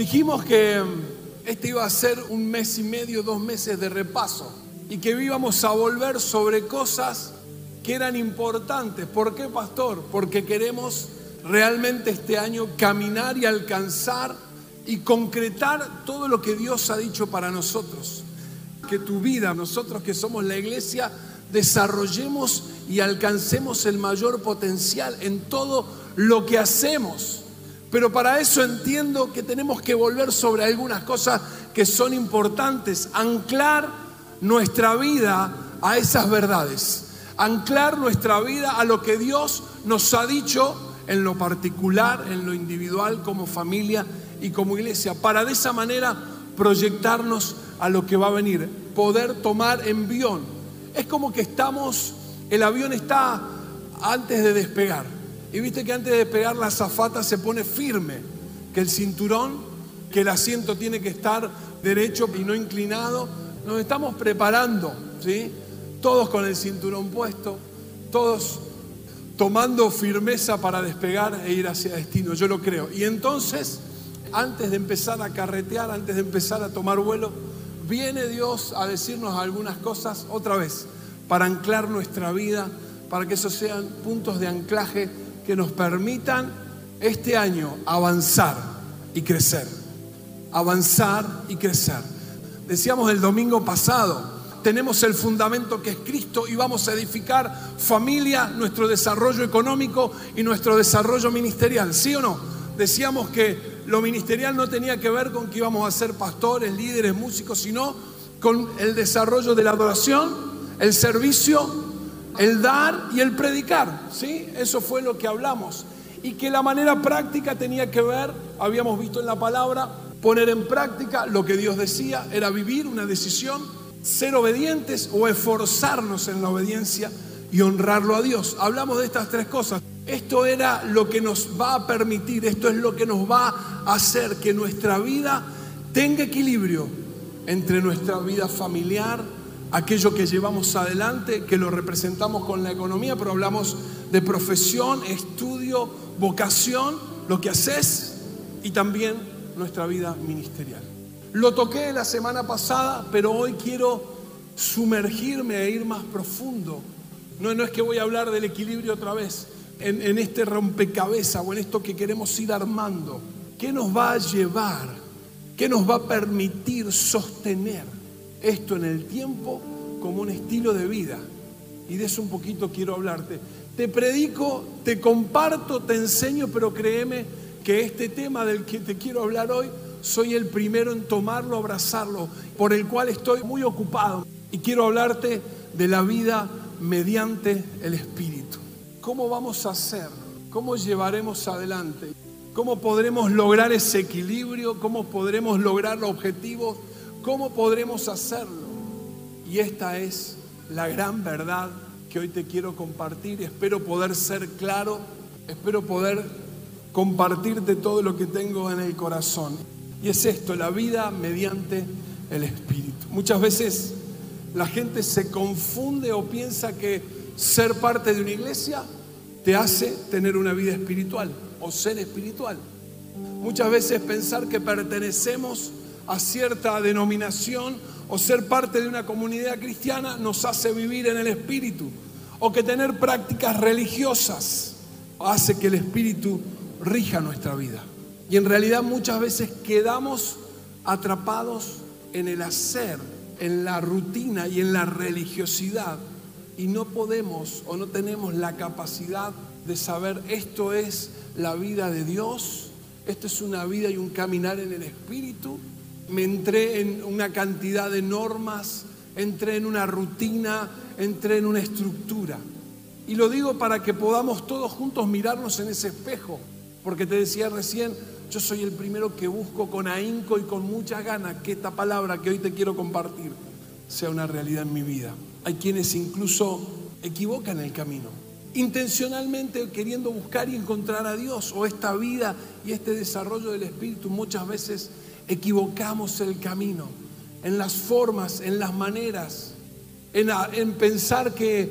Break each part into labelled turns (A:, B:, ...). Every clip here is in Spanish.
A: Dijimos que este iba a ser un mes y medio, dos meses de repaso y que íbamos a volver sobre cosas que eran importantes. ¿Por qué, pastor? Porque queremos realmente este año caminar y alcanzar y concretar todo lo que Dios ha dicho para nosotros. Que tu vida, nosotros que somos la iglesia, desarrollemos y alcancemos el mayor potencial en todo lo que hacemos. Pero para eso entiendo que tenemos que volver sobre algunas cosas que son importantes, anclar nuestra vida a esas verdades, anclar nuestra vida a lo que Dios nos ha dicho en lo particular, en lo individual, como familia y como iglesia, para de esa manera proyectarnos a lo que va a venir, poder tomar envión. Es como que estamos, el avión está antes de despegar. Y viste que antes de despegar la zafata se pone firme, que el cinturón, que el asiento tiene que estar derecho y no inclinado. Nos estamos preparando, ¿sí? Todos con el cinturón puesto, todos tomando firmeza para despegar e ir hacia destino, yo lo creo. Y entonces, antes de empezar a carretear, antes de empezar a tomar vuelo, viene Dios a decirnos algunas cosas otra vez, para anclar nuestra vida, para que esos sean puntos de anclaje que nos permitan este año avanzar y crecer. Avanzar y crecer. Decíamos el domingo pasado, tenemos el fundamento que es Cristo y vamos a edificar familia, nuestro desarrollo económico y nuestro desarrollo ministerial. ¿Sí o no? Decíamos que lo ministerial no tenía que ver con que íbamos a ser pastores, líderes, músicos, sino con el desarrollo de la adoración, el servicio, el dar y el predicar. ¿Sí? Eso fue lo que hablamos. Y que la manera práctica tenía que ver, habíamos visto en la palabra, poner en práctica lo que Dios decía, era vivir una decisión, ser obedientes o esforzarnos en la obediencia y honrarlo a Dios. Hablamos de estas tres cosas. Esto era lo que nos va a permitir, esto es lo que nos va a hacer que nuestra vida tenga equilibrio entre nuestra vida familiar, aquello que llevamos adelante, que lo representamos con la economía, pero hablamos de profesión, estudio, vocación, lo que haces y también nuestra vida ministerial. Lo toqué la semana pasada, pero hoy quiero sumergirme e ir más profundo. No, no es que voy a hablar del equilibrio otra vez, en, en este rompecabezas o en esto que queremos ir armando. ¿Qué nos va a llevar? ¿Qué nos va a permitir sostener esto en el tiempo como un estilo de vida? Y de eso un poquito quiero hablarte. Te predico, te comparto, te enseño, pero créeme que este tema del que te quiero hablar hoy, soy el primero en tomarlo, abrazarlo, por el cual estoy muy ocupado. Y quiero hablarte de la vida mediante el Espíritu. ¿Cómo vamos a hacer? ¿Cómo llevaremos adelante? ¿Cómo podremos lograr ese equilibrio? ¿Cómo podremos lograr los objetivos? ¿Cómo podremos hacerlo? Y esta es la gran verdad que hoy te quiero compartir. Espero poder ser claro, espero poder compartirte todo lo que tengo en el corazón. Y es esto, la vida mediante el Espíritu. Muchas veces la gente se confunde o piensa que ser parte de una iglesia te hace tener una vida espiritual o ser espiritual. Muchas veces pensar que pertenecemos a cierta denominación o ser parte de una comunidad cristiana nos hace vivir en el espíritu o que tener prácticas religiosas hace que el espíritu rija nuestra vida. Y en realidad muchas veces quedamos atrapados en el hacer, en la rutina y en la religiosidad y no podemos o no tenemos la capacidad de saber esto es la vida de Dios, esto es una vida y un caminar en el Espíritu. Me entré en una cantidad de normas, entré en una rutina, entré en una estructura. Y lo digo para que podamos todos juntos mirarnos en ese espejo, porque te decía recién, yo soy el primero que busco con ahínco y con mucha ganas que esta palabra que hoy te quiero compartir sea una realidad en mi vida. Hay quienes incluso equivocan el camino, intencionalmente queriendo buscar y encontrar a Dios o esta vida y este desarrollo del Espíritu. Muchas veces equivocamos el camino en las formas, en las maneras, en, en pensar que,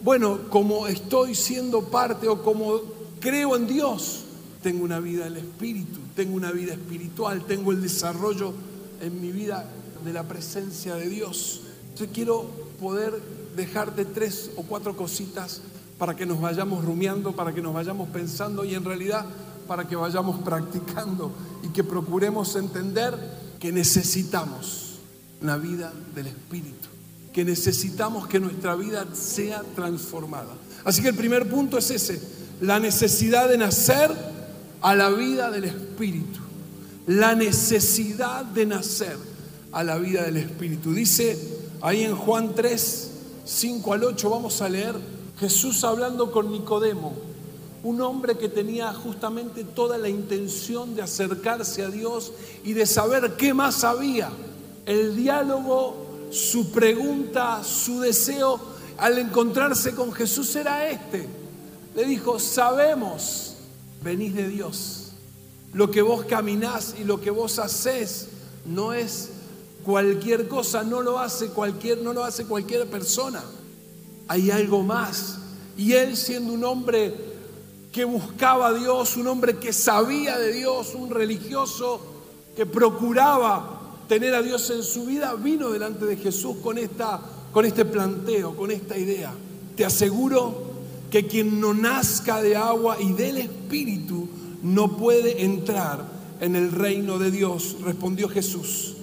A: bueno, como estoy siendo parte o como creo en Dios, tengo una vida del Espíritu, tengo una vida espiritual, tengo el desarrollo en mi vida de la presencia de Dios. Yo quiero poder dejarte tres o cuatro cositas para que nos vayamos rumiando, para que nos vayamos pensando y en realidad para que vayamos practicando y que procuremos entender que necesitamos una vida del Espíritu, que necesitamos que nuestra vida sea transformada. Así que el primer punto es ese, la necesidad de nacer a la vida del Espíritu, la necesidad de nacer a la vida del Espíritu. Dice ahí en Juan 3, 5 al 8, vamos a leer Jesús hablando con Nicodemo, un hombre que tenía justamente toda la intención de acercarse a Dios y de saber qué más había. El diálogo, su pregunta, su deseo al encontrarse con Jesús era este. Le dijo, sabemos, venís de Dios. Lo que vos caminás y lo que vos haces no es cualquier cosa, no lo hace cualquier, no lo hace cualquier persona hay algo más. Y él siendo un hombre que buscaba a Dios, un hombre que sabía de Dios, un religioso que procuraba tener a Dios en su vida, vino delante de Jesús con, esta, con este planteo, con esta idea. Te aseguro que quien no nazca de agua y del Espíritu no puede entrar en el reino de Dios, respondió Jesús.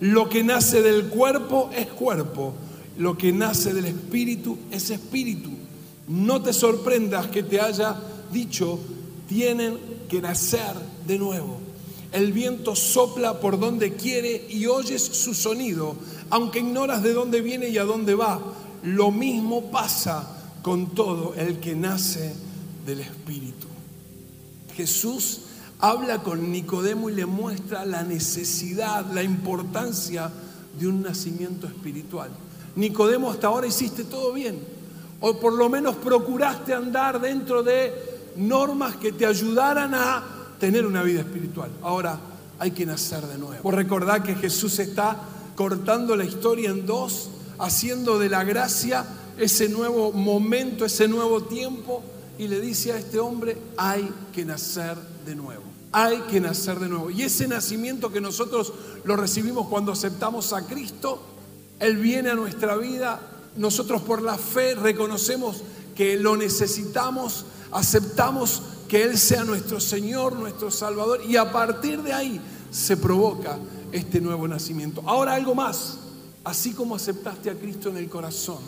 A: Lo que nace del cuerpo es cuerpo lo que nace del Espíritu es Espíritu. No te sorprendas que te haya dicho, tienen que nacer de nuevo. El viento sopla por donde quiere y oyes su sonido, aunque ignoras de dónde viene y a dónde va. Lo mismo pasa con todo el que nace del Espíritu. Jesús habla con Nicodemo y le muestra la necesidad, la importancia de un nacimiento espiritual. Nicodemo, hasta ahora hiciste todo bien. O por lo menos procuraste andar dentro de normas que te ayudaran a tener una vida espiritual. Ahora hay que nacer de nuevo. Por recordar que Jesús está cortando la historia en dos, haciendo de la gracia ese nuevo momento, ese nuevo tiempo, y le dice a este hombre, hay que nacer de nuevo. Hay que nacer de nuevo. Y ese nacimiento que nosotros lo recibimos cuando aceptamos a Cristo, él viene a nuestra vida, nosotros por la fe reconocemos que lo necesitamos, aceptamos que Él sea nuestro Señor, nuestro Salvador, y a partir de ahí se provoca este nuevo nacimiento. Ahora algo más, así como aceptaste a Cristo en el corazón,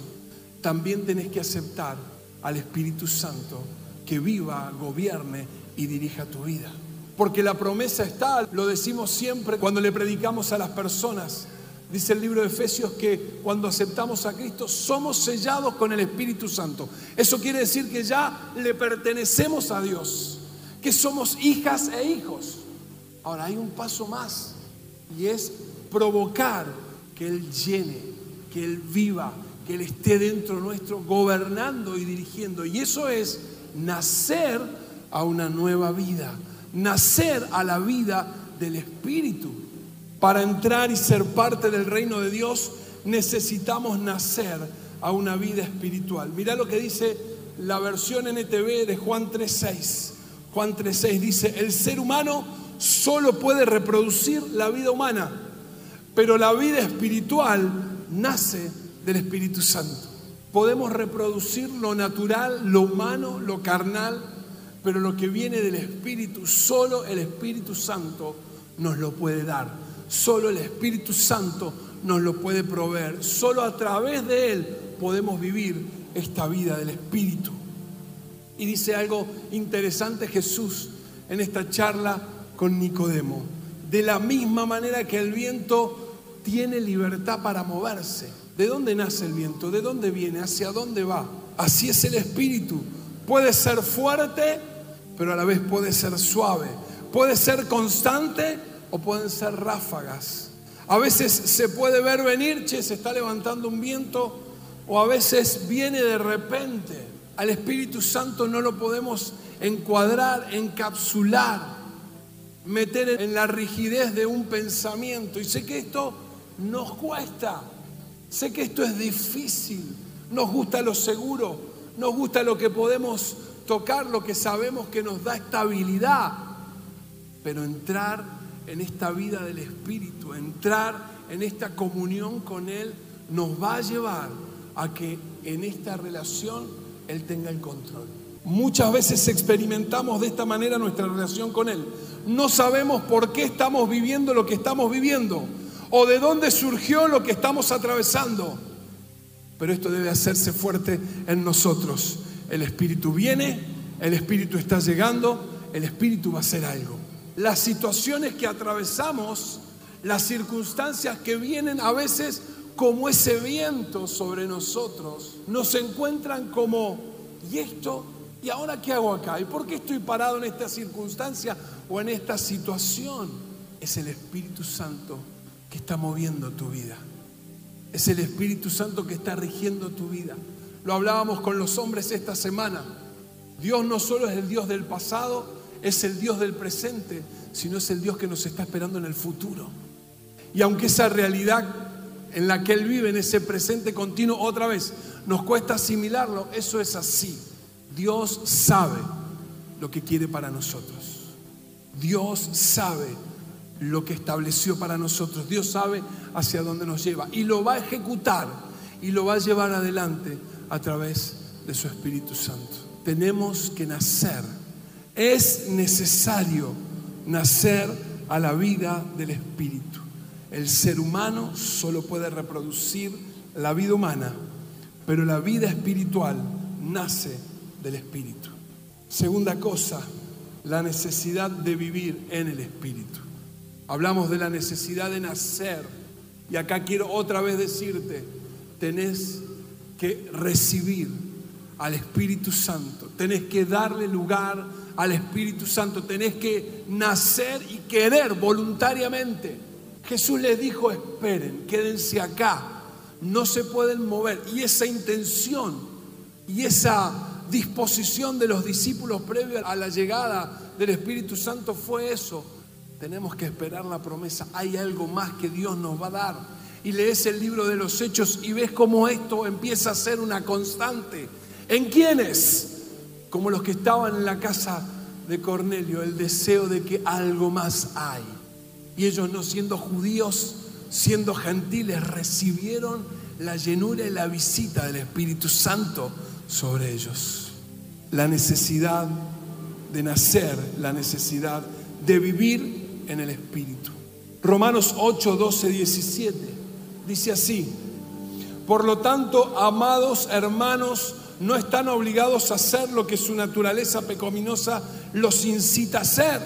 A: también tenés que aceptar al Espíritu Santo que viva, gobierne y dirija tu vida. Porque la promesa está, lo decimos siempre cuando le predicamos a las personas, Dice el libro de Efesios que cuando aceptamos a Cristo somos sellados con el Espíritu Santo. Eso quiere decir que ya le pertenecemos a Dios, que somos hijas e hijos. Ahora hay un paso más y es provocar que Él llene, que Él viva, que Él esté dentro nuestro, gobernando y dirigiendo. Y eso es nacer a una nueva vida, nacer a la vida del Espíritu. Para entrar y ser parte del reino de Dios necesitamos nacer a una vida espiritual. Mira lo que dice la versión NTV de Juan 3.6. Juan 3.6 dice, el ser humano solo puede reproducir la vida humana, pero la vida espiritual nace del Espíritu Santo. Podemos reproducir lo natural, lo humano, lo carnal, pero lo que viene del Espíritu, solo el Espíritu Santo nos lo puede dar. Solo el Espíritu Santo nos lo puede proveer. Solo a través de Él podemos vivir esta vida del Espíritu. Y dice algo interesante Jesús en esta charla con Nicodemo. De la misma manera que el viento tiene libertad para moverse. ¿De dónde nace el viento? ¿De dónde viene? ¿Hacia dónde va? Así es el Espíritu. Puede ser fuerte, pero a la vez puede ser suave. Puede ser constante, o pueden ser ráfagas. A veces se puede ver venir, che, se está levantando un viento, o a veces viene de repente. Al Espíritu Santo no lo podemos encuadrar, encapsular, meter en la rigidez de un pensamiento. Y sé que esto nos cuesta, sé que esto es difícil, nos gusta lo seguro, nos gusta lo que podemos tocar, lo que sabemos que nos da estabilidad pero entrar en esta vida del Espíritu, entrar en esta comunión con Él, nos va a llevar a que en esta relación Él tenga el control. Muchas veces experimentamos de esta manera nuestra relación con Él. No sabemos por qué estamos viviendo lo que estamos viviendo o de dónde surgió lo que estamos atravesando. Pero esto debe hacerse fuerte en nosotros. El Espíritu viene, el Espíritu está llegando, el Espíritu va a hacer algo. Las situaciones que atravesamos, las circunstancias que vienen a veces como ese viento sobre nosotros, nos encuentran como, ¿y esto? ¿Y ahora qué hago acá? ¿Y por qué estoy parado en esta circunstancia o en esta situación? Es el Espíritu Santo que está moviendo tu vida. Es el Espíritu Santo que está rigiendo tu vida. Lo hablábamos con los hombres esta semana. Dios no solo es el Dios del pasado, es el Dios del presente, sino es el Dios que nos está esperando en el futuro. Y aunque esa realidad en la que Él vive, en ese presente continuo, otra vez, nos cuesta asimilarlo, eso es así. Dios sabe lo que quiere para nosotros. Dios sabe lo que estableció para nosotros. Dios sabe hacia dónde nos lleva y lo va a ejecutar y lo va a llevar adelante a través de su Espíritu Santo. Tenemos que nacer. Es necesario nacer a la vida del Espíritu. El ser humano solo puede reproducir la vida humana, pero la vida espiritual nace del Espíritu. Segunda cosa, la necesidad de vivir en el Espíritu. Hablamos de la necesidad de nacer. Y acá quiero otra vez decirte, tenés que recibir al Espíritu Santo, tenés que darle lugar al Espíritu Santo, tenés que nacer y querer voluntariamente. Jesús les dijo, esperen, quédense acá, no se pueden mover. Y esa intención y esa disposición de los discípulos previo a la llegada del Espíritu Santo fue eso, tenemos que esperar la promesa. Hay algo más que Dios nos va a dar. Y lees el libro de los hechos y ves cómo esto empieza a ser una constante. ¿En quiénes? Como los que estaban en la casa de Cornelio, el deseo de que algo más hay. Y ellos no siendo judíos, siendo gentiles, recibieron la llenura y la visita del Espíritu Santo sobre ellos. La necesidad de nacer, la necesidad de vivir en el Espíritu. Romanos 8, 12, 17 dice así, por lo tanto, amados hermanos, no están obligados a hacer lo que su naturaleza pecaminosa los incita a hacer,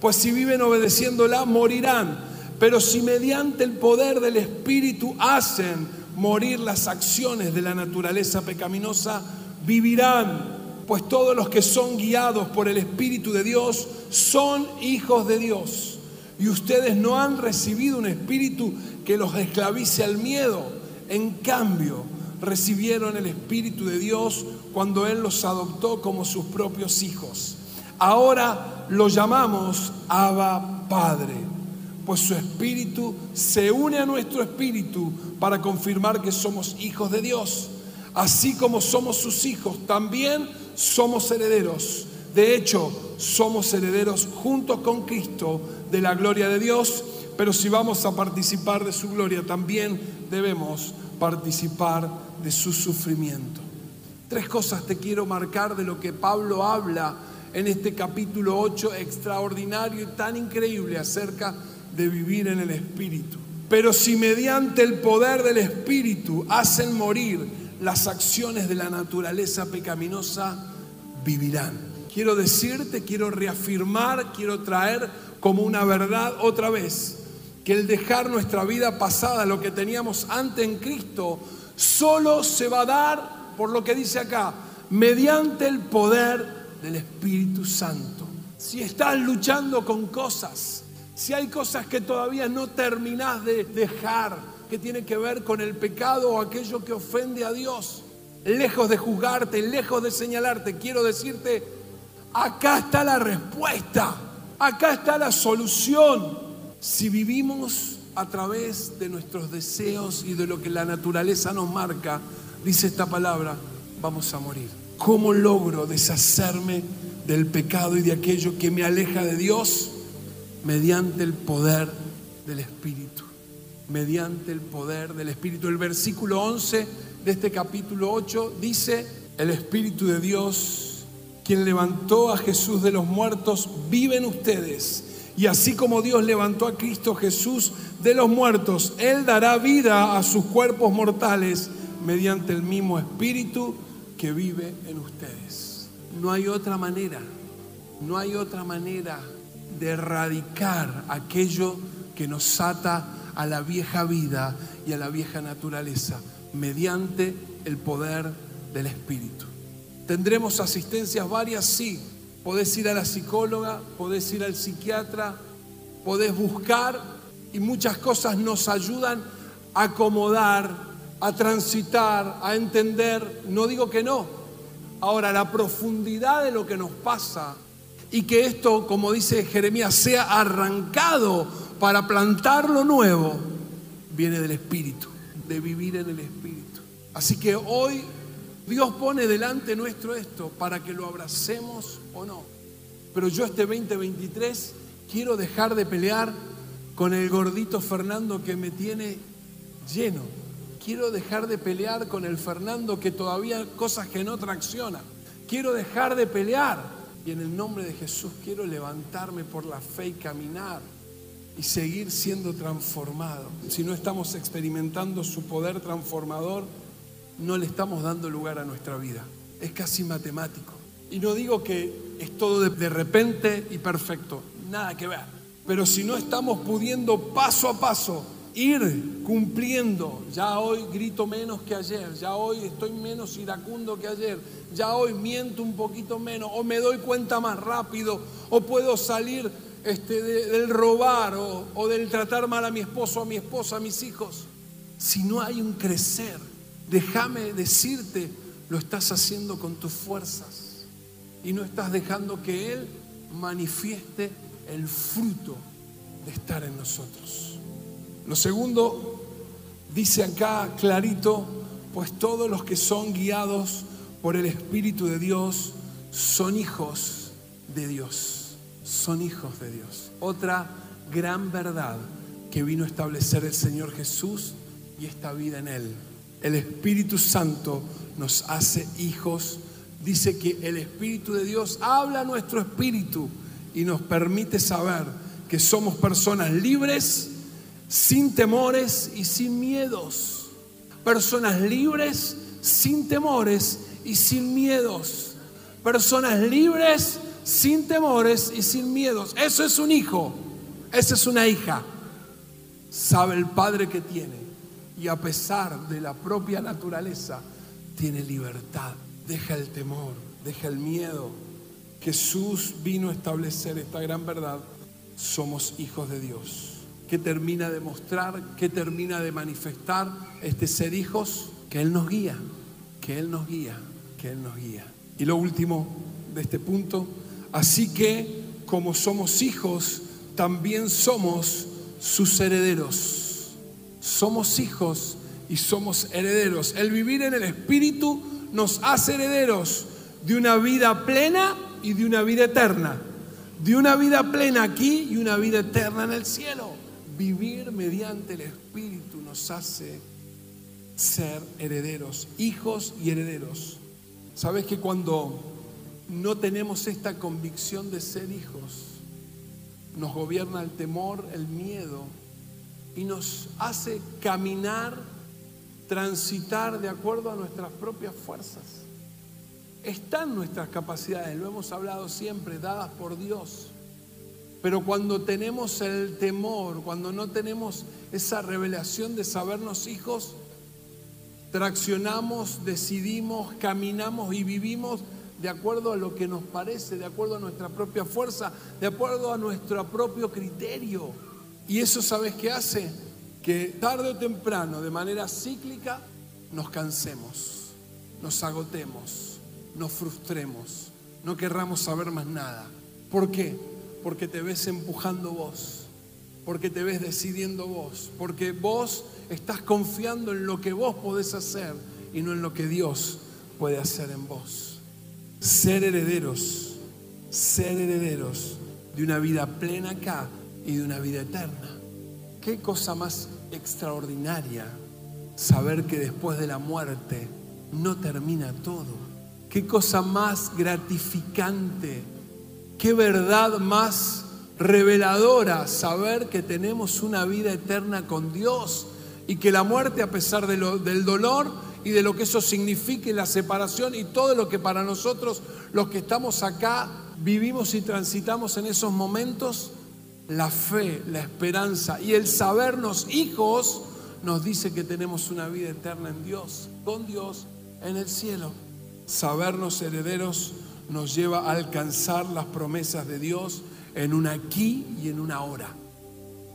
A: pues si viven obedeciéndola, morirán. Pero si mediante el poder del Espíritu hacen morir las acciones de la naturaleza pecaminosa, vivirán. Pues todos los que son guiados por el Espíritu de Dios son hijos de Dios y ustedes no han recibido un espíritu que los esclavice al miedo. En cambio, recibieron el Espíritu de Dios cuando Él los adoptó como sus propios hijos. Ahora lo llamamos Abba Padre, pues su Espíritu se une a nuestro Espíritu para confirmar que somos hijos de Dios. Así como somos sus hijos, también somos herederos. De hecho, somos herederos junto con Cristo de la gloria de Dios, pero si vamos a participar de su gloria, también debemos participar de su sufrimiento. Tres cosas te quiero marcar de lo que Pablo habla en este capítulo 8 extraordinario y tan increíble acerca de vivir en el Espíritu. Pero si mediante el poder del Espíritu hacen morir las acciones de la naturaleza pecaminosa, vivirán. Quiero decirte, quiero reafirmar, quiero traer como una verdad otra vez, que el dejar nuestra vida pasada, lo que teníamos antes en Cristo, solo se va a dar, por lo que dice acá, mediante el poder del Espíritu Santo. Si estás luchando con cosas, si hay cosas que todavía no terminás de dejar, que tiene que ver con el pecado o aquello que ofende a Dios, lejos de juzgarte, lejos de señalarte, quiero decirte, acá está la respuesta. Acá está la solución. Si vivimos a través de nuestros deseos y de lo que la naturaleza nos marca, dice esta palabra, vamos a morir. ¿Cómo logro deshacerme del pecado y de aquello que me aleja de Dios? mediante el poder del Espíritu. Mediante el poder del Espíritu. El versículo 11 de este capítulo 8 dice, el Espíritu de Dios, quien levantó a Jesús de los muertos, vive en ustedes. Y así como Dios levantó a Cristo Jesús de los muertos, Él dará vida a sus cuerpos mortales mediante el mismo Espíritu que vive en ustedes. No hay otra manera, no hay otra manera de erradicar aquello que nos ata a la vieja vida y a la vieja naturaleza mediante el poder del Espíritu. ¿Tendremos asistencias varias? Sí. Podés ir a la psicóloga, podés ir al psiquiatra, podés buscar y muchas cosas nos ayudan a acomodar, a transitar, a entender. No digo que no. Ahora, la profundidad de lo que nos pasa y que esto, como dice Jeremías, sea arrancado para plantar lo nuevo, viene del Espíritu, de vivir en el Espíritu. Así que hoy Dios pone delante nuestro esto para que lo abracemos o no. Pero yo este 2023 quiero dejar de pelear con el gordito Fernando que me tiene lleno. Quiero dejar de pelear con el Fernando que todavía cosas que no tracciona. Quiero dejar de pelear y en el nombre de Jesús quiero levantarme por la fe y caminar y seguir siendo transformado. Si no estamos experimentando su poder transformador, no le estamos dando lugar a nuestra vida. Es casi matemático. Y no digo que es todo de, repente y perfecto, nada que ver. Pero si no estamos pudiendo paso a paso ir cumpliendo. Ya hoy grito menos que ayer, ya hoy estoy menos iracundo que ayer, ya hoy miento un poquito menos, o me doy cuenta más rápido, o puedo salir este, del robar, o, o del tratar mal a mi esposo, a mi esposa, a mis hijos. Si no hay un crecer, déjame decirte, lo estás haciendo con tus fuerzas y no estás dejando que Él manifieste el fruto de estar en nosotros. Lo segundo, dice acá clarito, pues todos los que son guiados por el Espíritu de Dios son hijos de Dios, son hijos de Dios. Otra gran verdad que vino a establecer el Señor Jesús y esta vida en Él. El Espíritu Santo nos hace hijos. Dice que el Espíritu de Dios habla a nuestro espíritu y nos permite saber que somos personas libres sin temores y sin miedos. Personas libres, sin temores y sin miedos. Personas libres, sin temores y sin miedos. Eso es un hijo, esa es una hija. Sabe el padre que tiene y a pesar de la propia naturaleza, tiene libertad. Deja el temor, deja el miedo. Jesús vino a establecer esta gran verdad. Somos hijos de Dios. ¿Qué termina de mostrar? ¿Qué termina de manifestar este ser hijos? Que Él nos guía, que Él nos guía, que Él nos guía. Y lo último de este punto, así que como somos hijos, también somos sus herederos. Somos hijos y somos herederos. El vivir en el Espíritu nos hace herederos de una vida plena y de una vida eterna. De una vida plena aquí y una vida eterna en el cielo vivir mediante el Espíritu nos hace ser herederos, hijos y herederos. ¿Sabes que cuando no tenemos esta convicción de ser hijos, nos gobierna el temor, el miedo y nos hace caminar, transitar de acuerdo a nuestras propias fuerzas? Están nuestras capacidades, lo hemos hablado siempre, dadas por Dios. Pero cuando tenemos el temor, cuando no tenemos esa revelación de sabernos hijos, traccionamos, decidimos, caminamos y vivimos de acuerdo a lo que nos parece, de acuerdo a nuestra propia fuerza, de acuerdo a nuestro propio criterio. Y eso, ¿sabes qué hace? Que tarde o temprano, de manera cíclica, nos cansemos, nos agotemos, nos frustremos, no querramos saber más nada. ¿Por qué? porque te ves empujando vos, porque te ves decidiendo vos, porque vos estás confiando en lo que vos podés hacer y no en lo que Dios puede hacer en vos. Ser herederos, ser herederos de una vida plena acá y de una vida eterna. Qué cosa más extraordinaria saber que después de la muerte no termina todo. Qué cosa más gratificante, qué verdad más reveladora saber que tenemos una vida eterna con Dios y que la muerte, a pesar de lo, del dolor y de lo que eso signifique, la separación y todo lo que para nosotros, los que estamos acá, vivimos y transitamos en esos momentos, la fe, la esperanza y el sabernos hijos nos dice que tenemos una vida eterna en Dios, con Dios en el cielo. Sabernos herederos nos lleva a alcanzar las promesas de Dios en un aquí y en una ahora.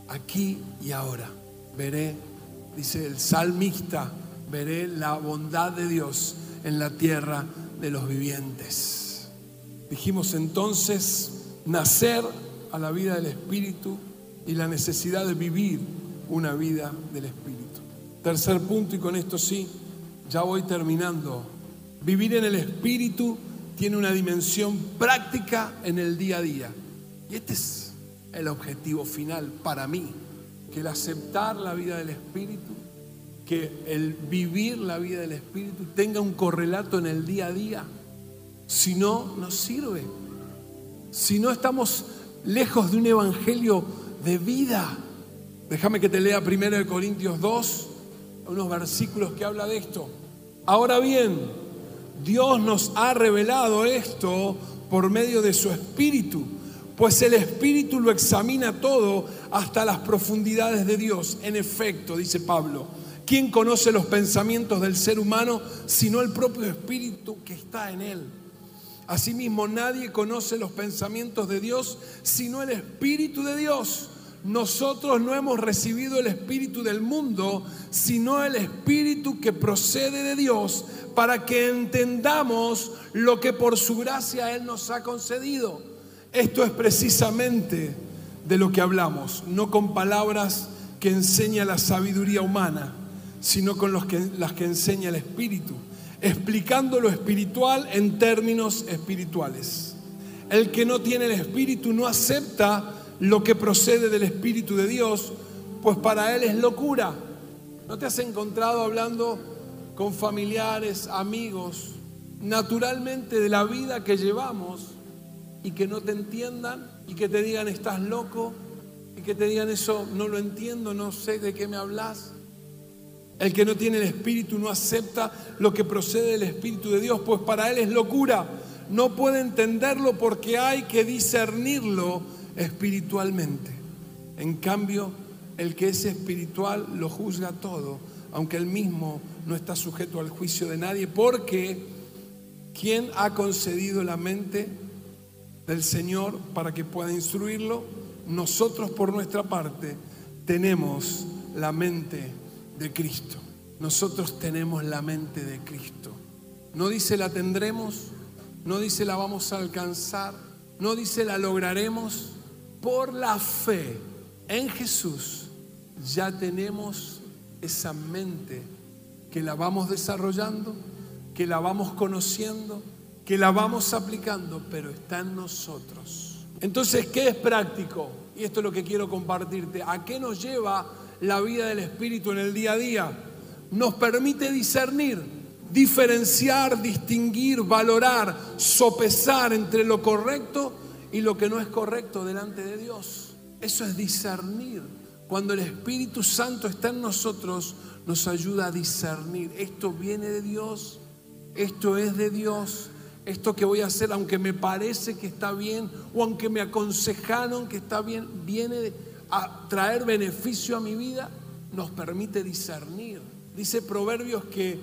A: Aquí y ahora. Veré, dice el salmista, veré la bondad de Dios en la tierra de los vivientes. Dijimos entonces nacer a la vida del Espíritu y la necesidad de vivir una vida del Espíritu. Tercer punto, y con esto sí, ya voy terminando. Vivir en el Espíritu tiene una dimensión práctica en el día a día. Y este es el objetivo final para mí, que el aceptar la vida del Espíritu, que el vivir la vida del Espíritu tenga un correlato en el día a día. Si no, no sirve. Si no estamos lejos de un evangelio de vida. Déjame que te lea primero de Corintios 2, unos versículos que habla de esto. Ahora bien, Dios nos ha revelado esto por medio de su Espíritu, pues el Espíritu lo examina todo hasta las profundidades de Dios. En efecto, dice Pablo, ¿quién conoce los pensamientos del ser humano sino el propio Espíritu que está en él? Asimismo, nadie conoce los pensamientos de Dios sino el Espíritu de Dios. Nosotros no hemos recibido el Espíritu del mundo, sino el Espíritu que procede de Dios, para que entendamos lo que por su gracia Él nos ha concedido. Esto es precisamente de lo que hablamos, no con palabras que enseña la sabiduría humana, sino con los que, las que enseña el Espíritu, explicando lo espiritual en términos espirituales. El que no tiene el Espíritu no acepta lo que procede del Espíritu de Dios, pues para él es locura. ¿No te has encontrado hablando con familiares, amigos, naturalmente de la vida que llevamos y que no te entiendan y que te digan estás loco y que te digan eso no lo entiendo, no sé de qué me hablas? El que no tiene el Espíritu no acepta lo que procede del Espíritu de Dios, pues para él es locura. No puede entenderlo porque hay que discernirlo espiritualmente. En cambio, el que es espiritual lo juzga todo, aunque él mismo no está sujeto al juicio de nadie, porque ¿quién ha concedido la mente del Señor para que pueda instruirlo? Nosotros por nuestra parte tenemos la mente de Cristo. Nosotros tenemos la mente de Cristo. No dice la tendremos, no dice la vamos a alcanzar, no dice la lograremos, por la fe en Jesús ya tenemos esa mente que la vamos desarrollando, que la vamos conociendo, que la vamos aplicando, pero está en nosotros. Entonces, ¿qué es práctico? Y esto es lo que quiero compartirte. ¿A qué nos lleva la vida del Espíritu en el día a día? Nos permite discernir, diferenciar, distinguir, valorar, sopesar entre lo correcto y lo que no es correcto delante de Dios. Eso es discernir. Cuando el Espíritu Santo está en nosotros, nos ayuda a discernir. Esto viene de Dios, esto es de Dios, esto que voy a hacer, aunque me parece que está bien o aunque me aconsejaron que está bien, viene a traer beneficio a mi vida, nos permite discernir. Dice Proverbios que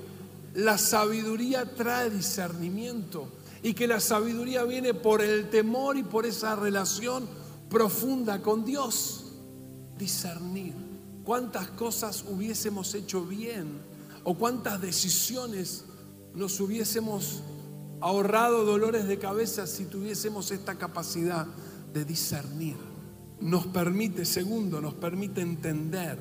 A: la sabiduría trae discernimiento y que la sabiduría viene por el temor y por esa relación profunda con Dios. Discernir cuántas cosas hubiésemos hecho bien o cuántas decisiones nos hubiésemos ahorrado dolores de cabeza si tuviésemos esta capacidad de discernir. Nos permite, segundo, nos permite entender.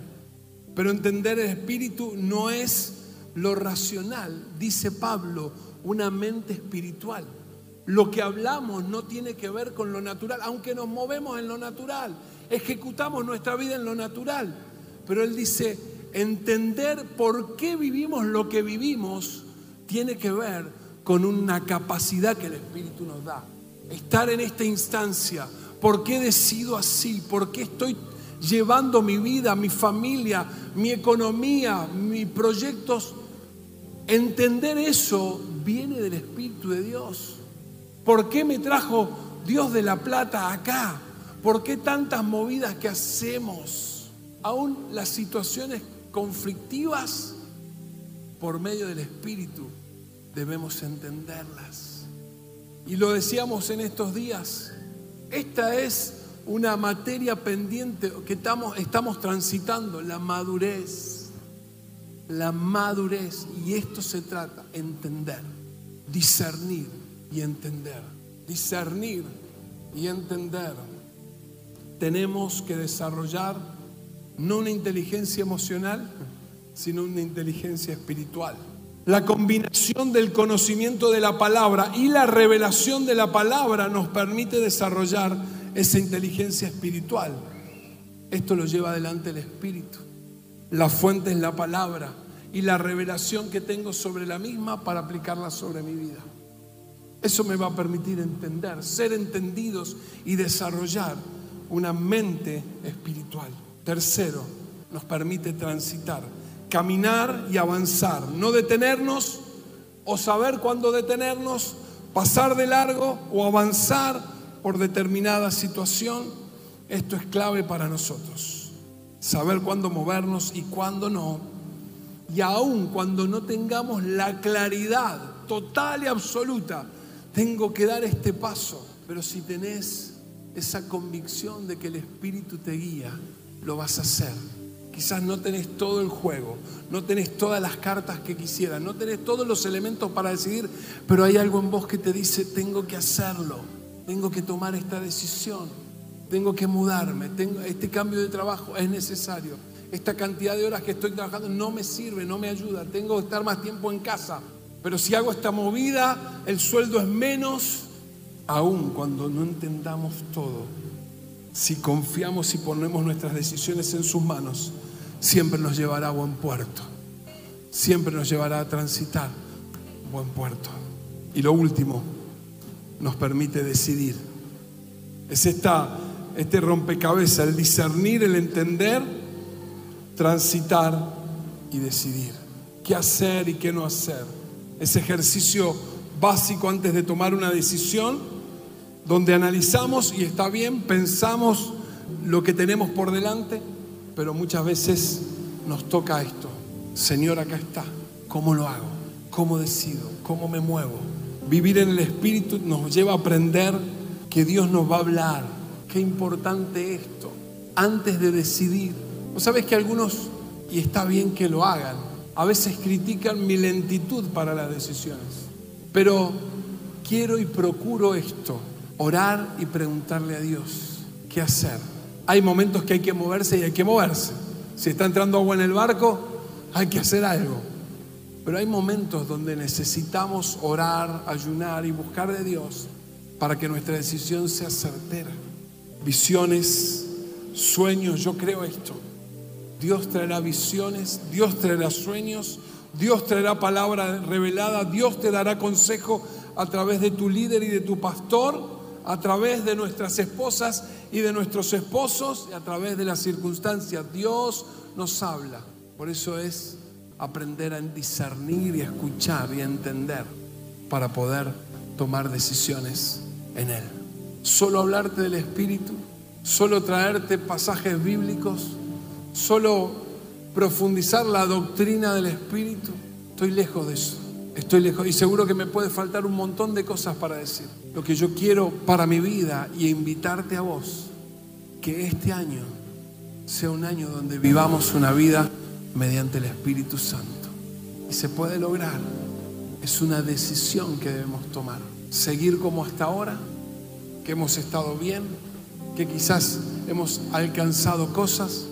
A: Pero entender el espíritu no es lo racional, dice Pablo, una mente espiritual. lo que hablamos no tiene que ver con lo natural, aunque nos movemos en lo natural, ejecutamos nuestra vida en lo natural. Pero Él dice, entender por qué vivimos lo que vivimos tiene que ver con una capacidad que el Espíritu nos da. Estar en esta instancia, ¿por qué decido así? ¿Por qué estoy llevando mi vida, mi familia, mi economía, mis proyectos? Entender eso viene del Espíritu de Dios. ¿Por qué me trajo Dios de la Plata acá? ¿Por qué tantas movidas que hacemos? Aún las situaciones conflictivas, por medio del Espíritu, debemos entenderlas. Y lo decíamos en estos días, esta es una materia pendiente que estamos, transitando, la madurez. La madurez. Y esto se trata, entender, discernir y entender. Discernir y entender. Tenemos que desarrollar no una inteligencia emocional, sino una inteligencia espiritual. La combinación del conocimiento de la palabra y la revelación de la palabra nos permite desarrollar esa inteligencia espiritual. Esto lo lleva adelante el Espíritu. La fuente es la palabra y la revelación que tengo sobre la misma para aplicarla sobre mi vida. Eso me va a permitir entender, ser entendidos y desarrollar una mente espiritual. Tercero, nos permite transitar, caminar y avanzar, no detenernos o saber cuándo detenernos, pasar de largo o avanzar por determinada situación. Esto es clave para nosotros. Saber cuándo movernos y cuándo no. Y aun cuando no tengamos la claridad total y absoluta tengo que dar este paso. Pero si tenés esa convicción de que el Espíritu te guía, lo vas a hacer. Quizás no tenés todo el juego, no tenés todas las cartas que quisieras, no tenés todos los elementos para decidir, pero hay algo en vos que te dice, tengo que hacerlo, tengo que tomar esta decisión, tengo que mudarme, este cambio de trabajo es necesario, esta cantidad de horas que estoy trabajando no me sirve, no me ayuda, tengo que estar más tiempo en casa, pero si hago esta movida, el sueldo es menos, aún cuando no entendamos todo. Si confiamos y ponemos nuestras decisiones en sus manos, siempre nos llevará a buen puerto. Siempre nos llevará a transitar buen puerto. Y lo último, nos permite decidir. Es esta, este rompecabezas, el discernir, el entender, transitar y decidir. ¿Qué hacer y qué no hacer? ese ejercicio básico antes de tomar una decisión, donde analizamos y está bien, pensamos lo que tenemos por delante, pero muchas veces nos toca esto. Señor, acá está. ¿Cómo lo hago? ¿Cómo decido? ¿Cómo me muevo? Vivir en el Espíritu nos lleva a aprender que Dios nos va a hablar. Qué importante esto. Antes de decidir. ¿Vos sabés que algunos, y está bien que lo hagan, a veces critican mi lentitud para las decisiones. Pero quiero y procuro esto, orar y preguntarle a Dios qué hacer. Hay momentos que hay que moverse y hay que moverse. Si está entrando agua en el barco, hay que hacer algo. Pero hay momentos donde necesitamos orar, ayunar y buscar de Dios para que nuestra decisión sea certera. Visiones, sueños, yo creo esto. Dios traerá visiones, Dios traerá sueños, Dios traerá palabra revelada, Dios te dará consejo a través de tu líder y de tu pastor, a través de nuestras esposas y de nuestros esposos, y a través de las circunstancias. Dios nos habla. Por eso es aprender a discernir y a escuchar y a entender para poder tomar decisiones en Él. Solo hablarte del Espíritu, solo traerte pasajes bíblicos solo profundizar la doctrina del Espíritu, estoy lejos de eso. Estoy lejos y seguro que me puede faltar un montón de cosas para decir. Lo que yo quiero para mi vida y invitarte a vos, que este año sea un año donde vivamos una vida mediante el Espíritu Santo. Y se puede lograr. Es una decisión que debemos tomar. Seguir como hasta ahora, que hemos estado bien, que quizás hemos alcanzado cosas,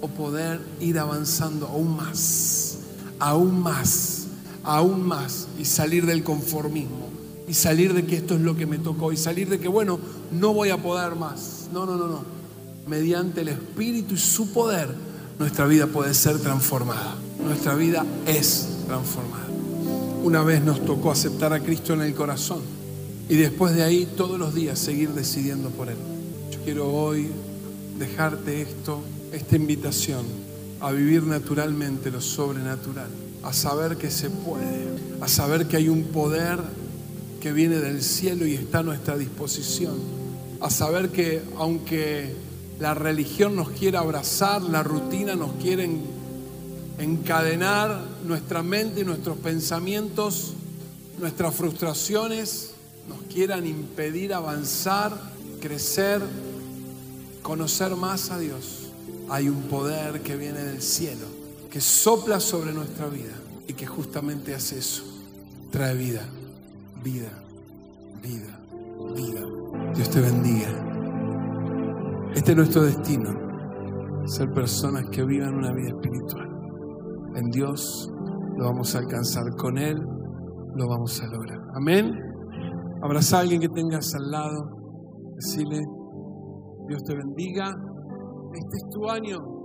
A: o poder ir avanzando aún más, aún más, aún más y salir del conformismo, y salir de que esto es lo que me tocó y salir de que, bueno, no voy a poder más. No, no, no, no. Mediante el Espíritu y su poder, nuestra vida puede ser transformada. Nuestra vida es transformada. Una vez nos tocó aceptar a Cristo en el corazón y después de ahí todos los días seguir decidiendo por Él. Yo quiero hoy dejarte esto, esta invitación a vivir naturalmente lo sobrenatural, a saber que se puede, a saber que hay un poder que viene del cielo y está a nuestra disposición, a saber que aunque la religión nos quiera abrazar, la rutina nos quiere encadenar nuestra mente y nuestros pensamientos, nuestras frustraciones, nos quieran impedir avanzar, crecer, conocer más a Dios. Hay un poder que viene del cielo, que sopla sobre nuestra vida y que justamente hace eso. Trae vida, vida, vida, vida. Dios te bendiga. Este es nuestro destino, ser personas que vivan una vida espiritual. En Dios lo vamos a alcanzar, con Él lo vamos a lograr. Amén. Abraza a alguien que tengas al lado, decirle, Dios te bendiga. Este es tu año.